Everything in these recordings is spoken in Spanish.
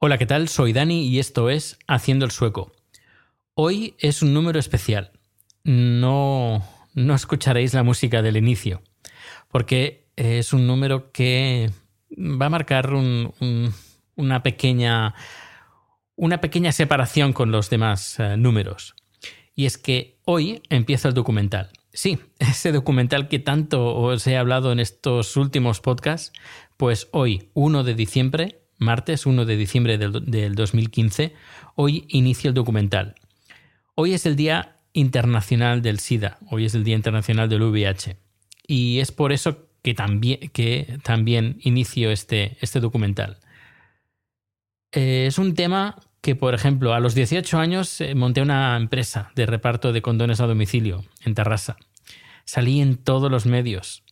Hola, ¿qué tal? Soy Dani y esto es Haciendo el Sueco. Hoy es un número especial. No no escucharéis la música del inicio, porque es un número que va a marcar una, pequeña, una pequeña separación con los demás eh, números. Y es que hoy empieza el documental. Sí, ese documental que tanto os he hablado en estos últimos podcasts, pues hoy, 1 de diciembre, martes 1 de diciembre del, del 2015, hoy inicia el documental. Hoy es el día Internacional del SIDA. Hoy es el Día Internacional del VIH. Y es por eso que también, que también inicio este, este documental. Eh, es un tema que, por ejemplo, a los 18 años eh, monté una empresa de reparto de condones a domicilio en Terrassa. Salí en todos los medios.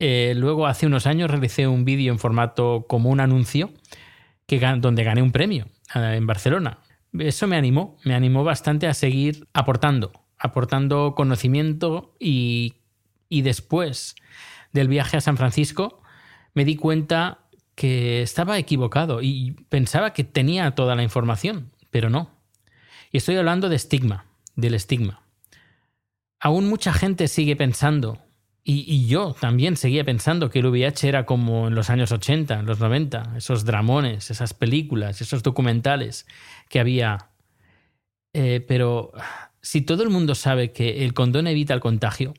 Eh, luego, hace unos años, realicé un vídeo en formato como un anuncio que, donde gané un premio en Barcelona. Eso me animó, me animó bastante a seguir aportando, aportando conocimiento y, después del viaje a San Francisco me di cuenta que estaba equivocado y pensaba que tenía toda la información, pero no. Y estoy hablando de estigma, del estigma. Aún mucha gente sigue pensando, y, yo también seguía pensando que el VIH era como en los años 80, en los 90, esos dramones, esas películas, esos documentales que había. Eh, pero si todo el mundo sabe que el condón evita el contagio,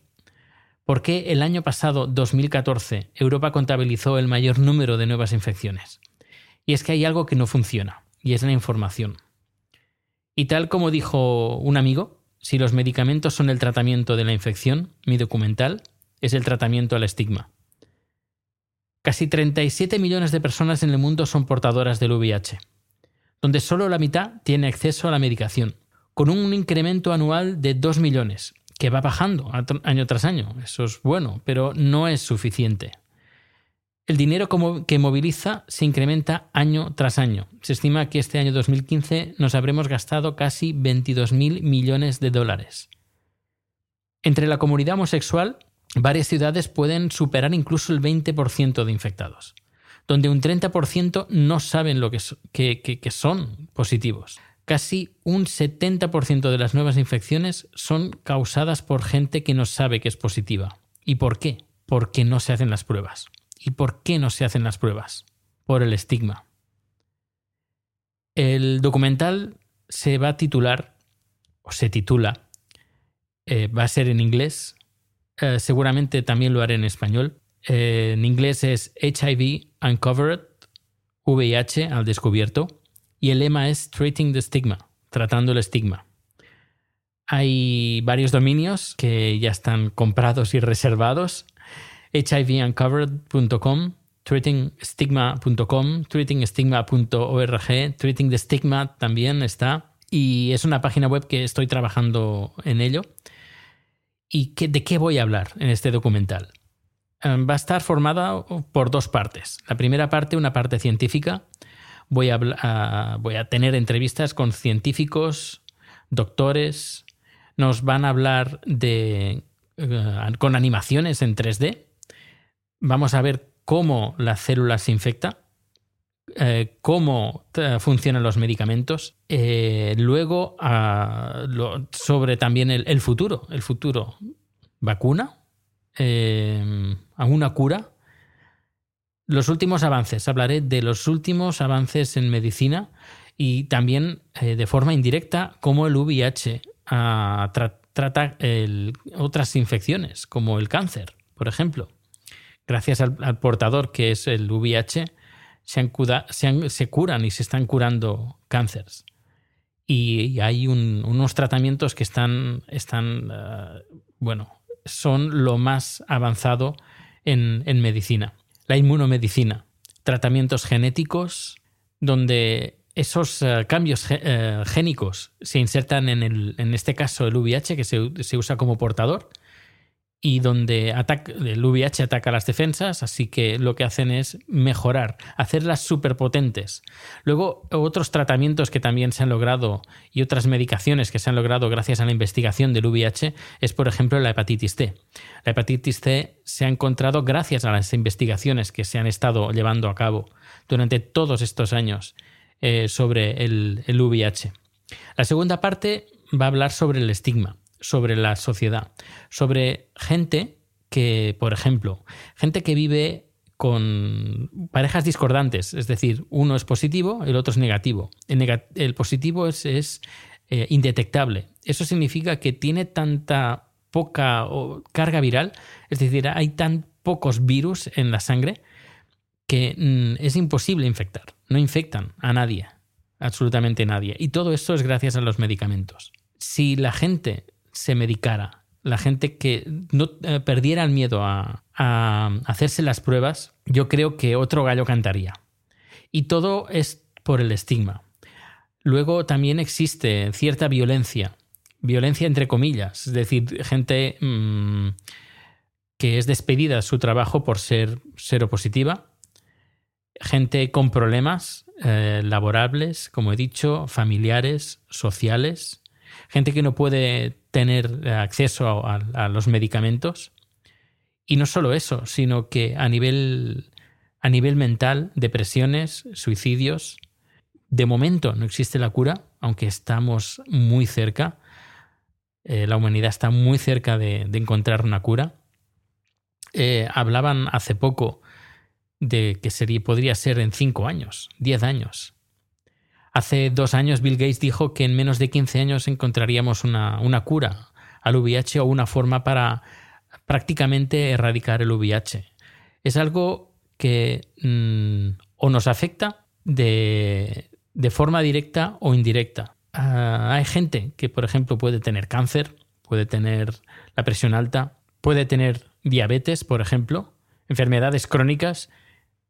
¿por qué el año pasado, 2014, Europa contabilizó el mayor número de nuevas infecciones? Y es que hay algo que no funciona, y es la información. Y tal como dijo un amigo, si los medicamentos son el tratamiento de la infección, mi documental es el tratamiento al estigma. Casi 37 millones de personas en el mundo son portadoras del VIH, donde solo la mitad tiene acceso a la medicación con un incremento anual de 2 millones, que va bajando año tras año. Eso es bueno, pero no es suficiente. El dinero que moviliza se incrementa año tras año. Se estima que este año 2015 nos habremos gastado casi 22.000 millones de dólares. Entre la comunidad homosexual, varias ciudades pueden superar incluso el 20% de infectados, donde un 30% no saben lo que, que son positivos. Casi un 70% de las nuevas infecciones son causadas por gente que no sabe que es positiva. ¿Y por qué? Porque no se hacen las pruebas. ¿Y por qué no se hacen las pruebas? Por el estigma. El documental se va a titular, o se titula, eh, va a ser en inglés, eh, seguramente también lo haré en español. Eh, en inglés es HIV Uncovered, VIH al descubierto y el lema es Treating the Stigma, tratando el estigma. Hay varios dominios que ya están comprados y reservados. hivuncovered.com, treatingstigma.com, treatingstigma.org, Treating the Stigma también está. Y es una página web que estoy trabajando en ello. ¿Y de qué voy a hablar en este documental? Em, va a estar formada por dos partes. La primera parte, una parte científica, voy a, voy a tener entrevistas con científicos, doctores, nos van a hablar de, eh, con animaciones en 3D, vamos a ver cómo la célula se infecta, eh, cómo eh, funcionan los medicamentos, luego ah, sobre también el, futuro, el futuro, vacuna, alguna cura, Los últimos avances, hablaré de los últimos avances en medicina y también eh, de forma indirecta cómo el VIH ah, trata otras infecciones, como el cáncer, por ejemplo. Gracias al, portador que es el VIH, se, curan y se están curando cánceres. Y, hay unos tratamientos que están, ah, bueno, son lo más avanzado en medicina la inmunomedicina, tratamientos genéticos donde esos eh, cambios eh, génicos se insertan en, el, en este caso el VIH que se, se usa como portador y donde el VIH ataca las defensas, así que lo que hacen es mejorar, hacerlas superpotentes. Luego, otros tratamientos que también se han logrado y otras medicaciones que se han logrado gracias a la investigación del VIH es, por ejemplo, la hepatitis C. La hepatitis C se ha encontrado gracias a las investigaciones que se han estado llevando a cabo durante todos estos años eh, sobre el, el VIH. La segunda parte va a hablar sobre el estigma sobre la sociedad, sobre gente que, por ejemplo, gente que vive con parejas discordantes, es decir, uno es positivo, el otro es negativo. El, positivo es, eh, indetectable. Eso significa que tiene tanta poca carga viral, es decir, hay tan pocos virus en la sangre que mm, es imposible infectar. No infectan a nadie, absolutamente nadie. Y todo esto es gracias a los medicamentos. Si la gente se medicara, la gente que no eh, perdiera el miedo a, hacerse las pruebas, yo creo que otro gallo cantaría. Y todo es por el estigma. Luego también existe cierta violencia, violencia entre comillas, es decir, gente mm, que es despedida de su trabajo por ser seropositiva, gente con problemas eh, laborables, como he dicho, familiares, sociales, gente que no puede tener acceso a, los medicamentos. Y no solo eso, sino que a nivel, a nivel mental, depresiones, suicidios, de momento no existe la cura, aunque estamos muy cerca. Eh, la humanidad está muy cerca de, encontrar una cura. Eh, hablaban hace poco de que sería, podría ser en cinco años, diez años. Hace dos años Bill Gates dijo que en menos de 15 años encontraríamos una, cura al VIH o una forma para prácticamente erradicar el VIH. Es algo que mm, o nos afecta de, forma directa o indirecta. Ah, hay gente que, por ejemplo, puede tener cáncer, puede tener la presión alta, puede tener diabetes, por ejemplo, enfermedades crónicas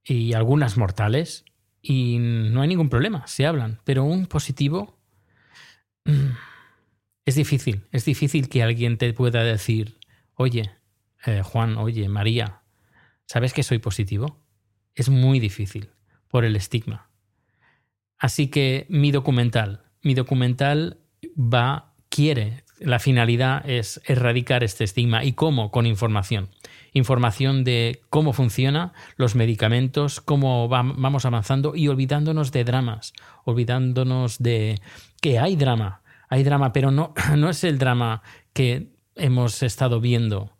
y algunas mortales y no hay ningún problema, se hablan, pero un positivo mm, es difícil, es difícil que alguien te pueda decir, oye, eh, Juan, oye, María, ¿sabes que soy positivo? Es muy difícil por el estigma. Así que mi documental, mi documental va, quiere, la finalidad es erradicar este estigma y cómo, con información información de cómo funciona, los medicamentos, cómo vamos avanzando y olvidándonos de dramas, olvidándonos de que hay drama, hay drama, pero no, no es el drama que hemos estado viendo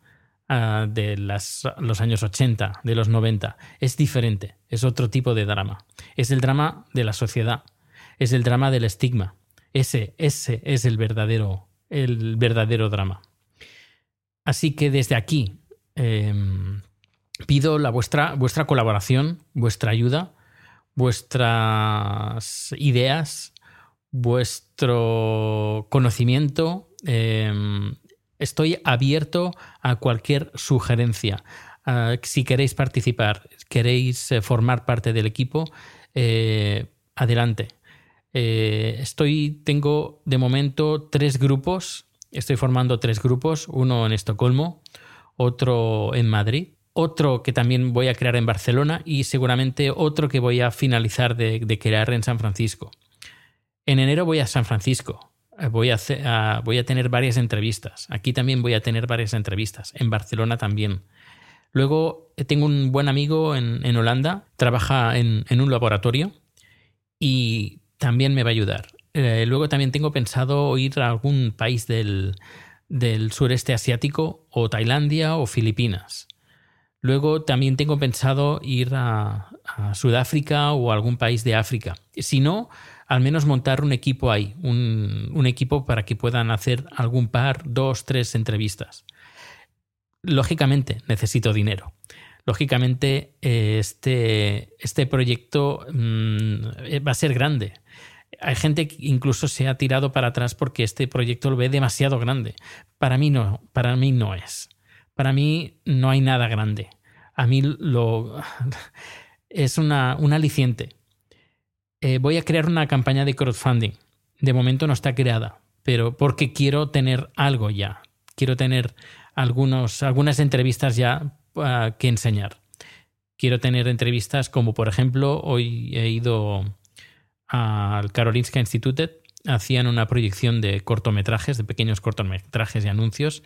ah, de los años 80, de los 90. Es diferente, es otro tipo de drama. Es el drama de la sociedad, es el drama del estigma. Ese, ese es el verdadero, el verdadero drama. Así que desde aquí, Em, pido la vuestra, vuestra colaboración, vuestra ayuda, vuestras ideas, vuestro conocimiento. Em, estoy abierto a cualquier sugerencia. si queréis participar, queréis eh, formar parte del equipo, eh, adelante. Eh, estoy, tengo de momento tres grupos. Estoy formando tres grupos, uno en Estocolmo, otro en Madrid, otro que también voy a crear en Barcelona y seguramente otro que voy a finalizar de, crear en San Francisco. En enero voy a San Francisco. Eh, voy a, voy a tener varias entrevistas. Aquí también voy a tener varias entrevistas. En Barcelona también. Luego eh, tengo un buen amigo en, Holanda, trabaja en, un laboratorio y también me va a ayudar. Eh, luego también tengo pensado ir a algún país del, del sureste asiático o Tailandia o Filipinas. Luego también tengo pensado ir a, Sudáfrica o algún país de África. Si no, al menos montar un equipo ahí, un, equipo para que puedan hacer algún par, dos, tres entrevistas. Lógicamente, necesito dinero. Lógicamente, este, este proyecto mm, va a ser grande. Hay gente que incluso se ha tirado para atrás porque este proyecto lo ve demasiado grande. Para mí no, para mí no es. Para mí no hay nada grande. A mí lo es una, un aliciente. Eh, voy a crear una campaña de crowdfunding. De momento no está creada, pero porque quiero tener algo ya. Quiero tener algunos, algunas entrevistas ya uh, que enseñar. Quiero tener entrevistas como, por ejemplo, hoy he ido al Karolinska Institute, hacían una proyección de cortometrajes, de pequeños cortometrajes y anuncios,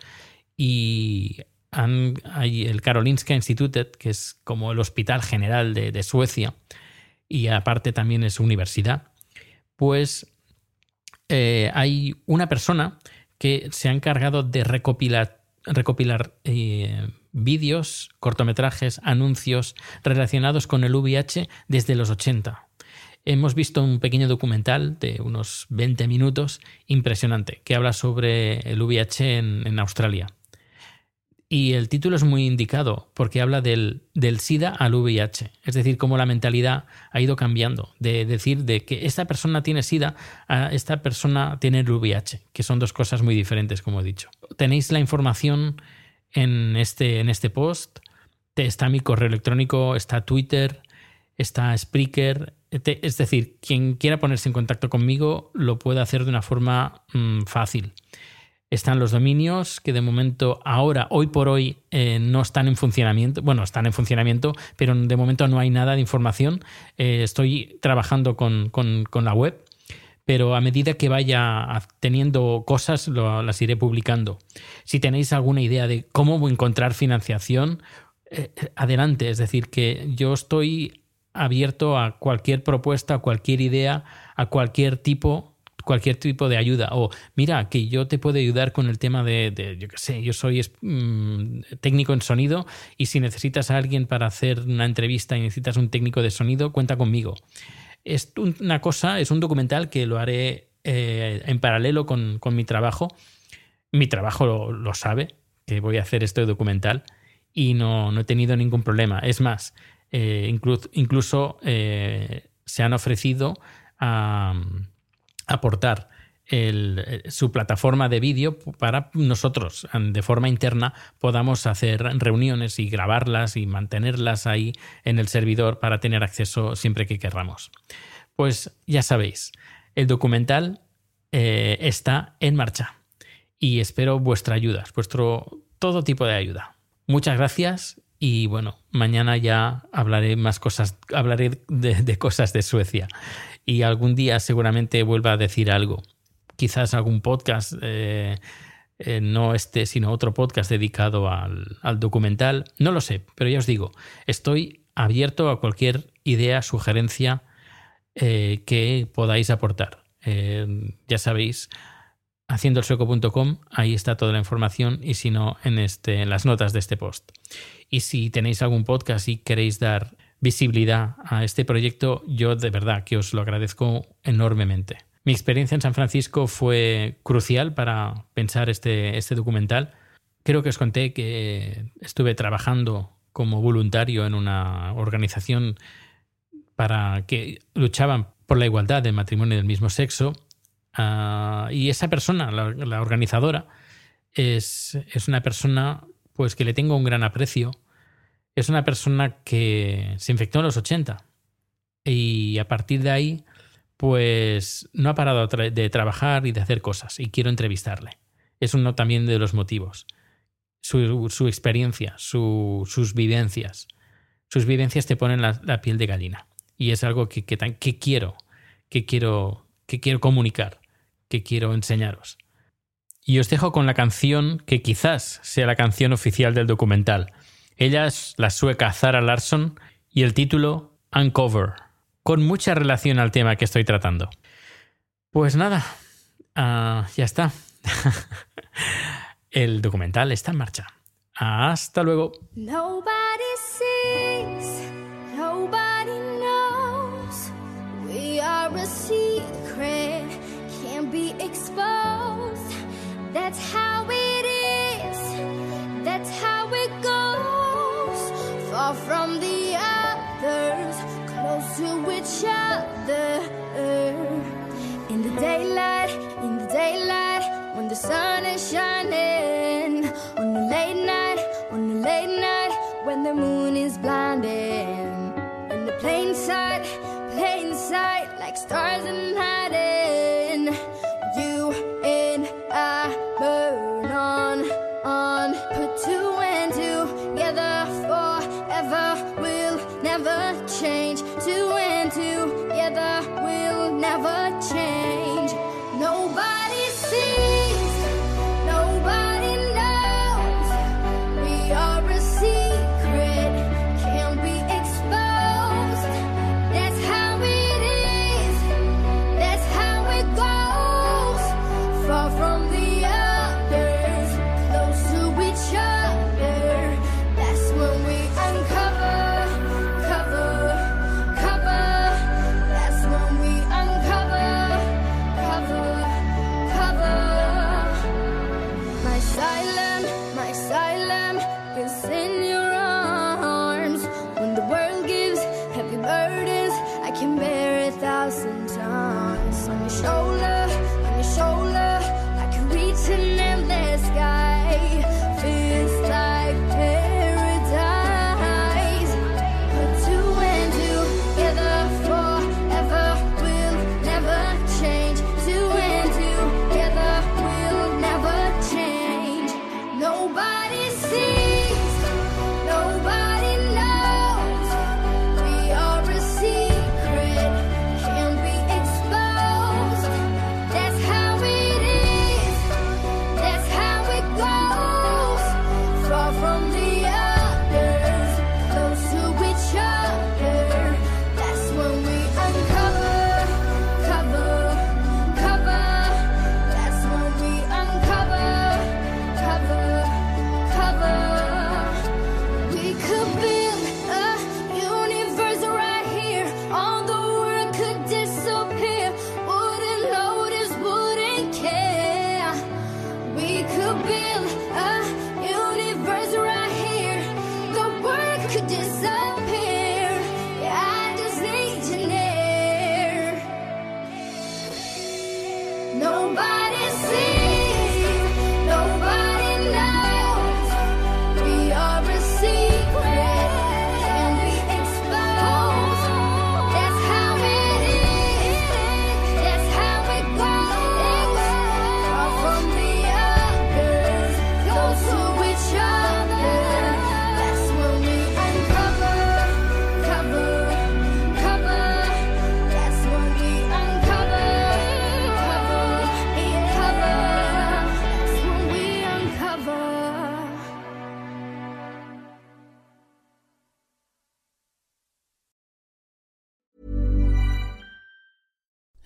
y hay el Karolinska Institute, que es como el hospital general de, Suecia, y aparte también es universidad, pues eh, hay una persona que se ha encargado de recopilar, recopilar eh, vídeos, cortometrajes, anuncios relacionados con el VIH desde los 80. Hemos visto un pequeño documental de unos 20 minutos impresionante que habla sobre el VIH en Australia. Y el título es muy indicado porque habla del, del, SIDA al VIH, es decir, cómo la mentalidad ha ido cambiando, de decir de que esta persona tiene SIDA a esta persona tiene el VIH, que son dos cosas muy diferentes, como he dicho. Tenéis la información en este, en este post, está mi correo electrónico, está Twitter, está Spreaker, es decir, quien quiera ponerse en contacto conmigo lo puede hacer de una forma mm, fácil. Están los dominios que de momento, ahora, hoy por hoy, eh, no están en funcionamiento. Bueno, están en funcionamiento, pero de momento no hay nada de información. Eh, estoy trabajando con, la web, pero a medida que vaya teniendo cosas, las iré publicando. Si tenéis alguna idea de cómo encontrar financiación, eh, adelante. Es decir, que yo estoy abierto a cualquier propuesta, a cualquier idea, a cualquier tipo cualquier tipo de ayuda. O mira, que yo te puedo ayudar con el tema de, yo qué sé, yo soy mm, técnico en sonido y si necesitas a alguien para hacer una entrevista y necesitas un técnico de sonido, cuenta conmigo. Es una cosa, es un documental que lo haré eh, en paralelo con, mi trabajo. Mi trabajo lo, sabe, que voy a hacer este documental y no, he tenido ningún problema. Es más, eh, incluso, incluso eh, se han ofrecido a aportar eh, su plataforma de vídeo para nosotros de forma interna podamos hacer reuniones y grabarlas y mantenerlas ahí en el servidor para tener acceso siempre que queramos. Pues ya sabéis, el documental eh, está en marcha y espero vuestra ayuda, vuestro todo tipo de ayuda. Muchas gracias y bueno, mañana ya hablaré más cosas, hablaré de cosas de Suecia y algún día seguramente vuelva a decir algo. Quizás algún podcast, eh, eh, no este, sino otro podcast dedicado al, documental. No lo sé, pero ya os digo, estoy abierto a cualquier idea, sugerencia eh, que podáis aportar. ya sabéis, haciendoelsueco.com, ahí está toda la información y si no, en, este, en las notas de este post. Y si tenéis algún podcast y queréis dar visibilidad a este proyecto, yo de verdad que os lo agradezco enormemente. Mi experiencia en San Francisco fue crucial para pensar este, este documental. Creo que os conté que estuve trabajando como voluntario en una organización para que luchaban por la igualdad del matrimonio del mismo sexo. Ah, y esa persona, la, organizadora, es, es, una persona pues que le tengo un gran aprecio es una persona que se infectó en los 80 y a partir de ahí pues no ha parado de trabajar y de hacer cosas y quiero entrevistarle. Es uno también de los motivos. Su, experiencia, sus vivencias. Sus vivencias te ponen la, piel de gallina y es algo que, que, quiero, que quiero, que quiero comunicar, que quiero enseñaros. Y os dejo con la canción que quizás sea la canción oficial del documental, ella es la sueca Zara Larsson y el título Uncover, con mucha relación al tema que estoy tratando. Pues nada, ah, ya está. el documental está en marcha. Hasta luego. Nobody nobody knows. We are a secret, be exposed. That's how it to each other. In the daylight, in the daylight, when the sun is shining. On the late night, on the late night, when the moon is blinding. In the plain sight, plain sight, like stars in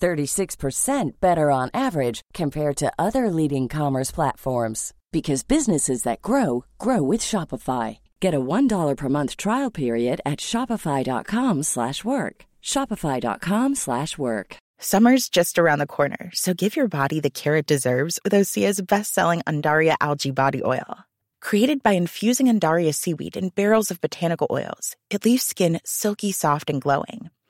36% better on average compared to other leading commerce platforms because businesses that grow grow with Shopify. Get a $1 per month trial period at shopify.com/work. shopify.com/work. Summer's just around the corner, so give your body the care it deserves with Osea's best-selling Andaria algae body oil. Created by infusing Andaria seaweed in barrels of botanical oils, it leaves skin silky soft and glowing.